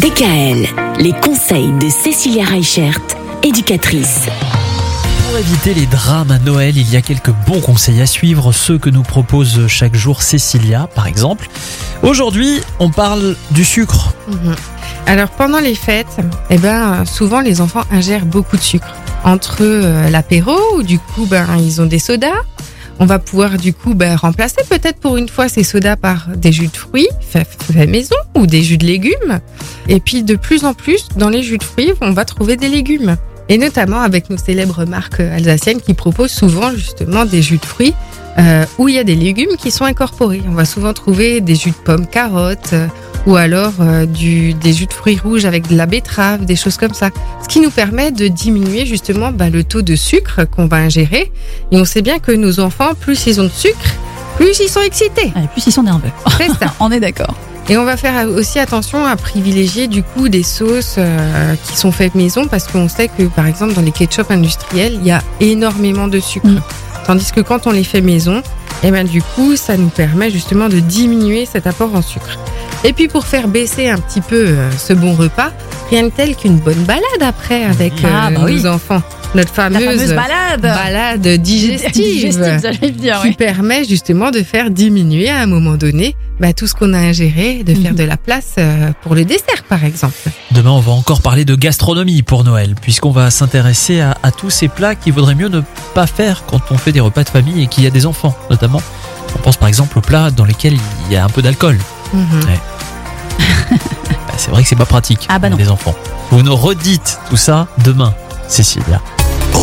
DKL, les conseils de Cécilia Reichert, éducatrice. Pour éviter les drames à Noël, il y a quelques bons conseils à suivre, ceux que nous propose chaque jour Cécilia, par exemple. Aujourd'hui, on parle du sucre. Mhm. Alors pendant les fêtes, eh ben, souvent les enfants ingèrent beaucoup de sucre. Entre euh, l'apéro, où du coup ben, ils ont des sodas, on va pouvoir du coup ben, remplacer peut-être pour une fois ces sodas par des jus de fruits faits fait maison ou des jus de légumes. Et puis de plus en plus, dans les jus de fruits, on va trouver des légumes. Et notamment avec nos célèbres marques alsaciennes qui proposent souvent justement des jus de fruits euh, où il y a des légumes qui sont incorporés. On va souvent trouver des jus de pommes, carottes, euh, ou alors euh, du, des jus de fruits rouges avec de la betterave, des choses comme ça. Ce qui nous permet de diminuer justement bah, le taux de sucre qu'on va ingérer. Et on sait bien que nos enfants, plus ils ont de sucre, plus ils sont excités. Et plus ils sont nerveux. C'est ça. On est d'accord. Et on va faire aussi attention à privilégier du coup des sauces euh, qui sont faites maison parce qu'on sait que par exemple dans les ketchup industriels, il y a énormément de sucre. Mm. Tandis que quand on les fait maison, eh ben du coup, ça nous permet justement de diminuer cet apport en sucre. Et puis pour faire baisser un petit peu euh, ce bon repas, rien de tel qu'une bonne balade après avec Ah, euh, bah nos oui. enfants. Notre fameuse, fameuse balade. balade digestive, Digestive, dire, qui ouais. permet justement de faire diminuer à un moment donné bah, tout ce qu'on a ingéré, de faire Mhm. de la place euh, pour le dessert par exemple. Demain, on va encore parler de gastronomie pour Noël, puisqu'on va s'intéresser à, à tous ces plats qu'il vaudrait mieux ne pas faire quand on fait des repas de famille et qu'il y a des enfants, notamment. On pense par exemple aux plats dans lesquels il y a un peu d'alcool. Mhm. Bah, c'est vrai que c'est pas pratique Ah bah pour non. les enfants. Vous nous redites tout ça demain, Cécilia.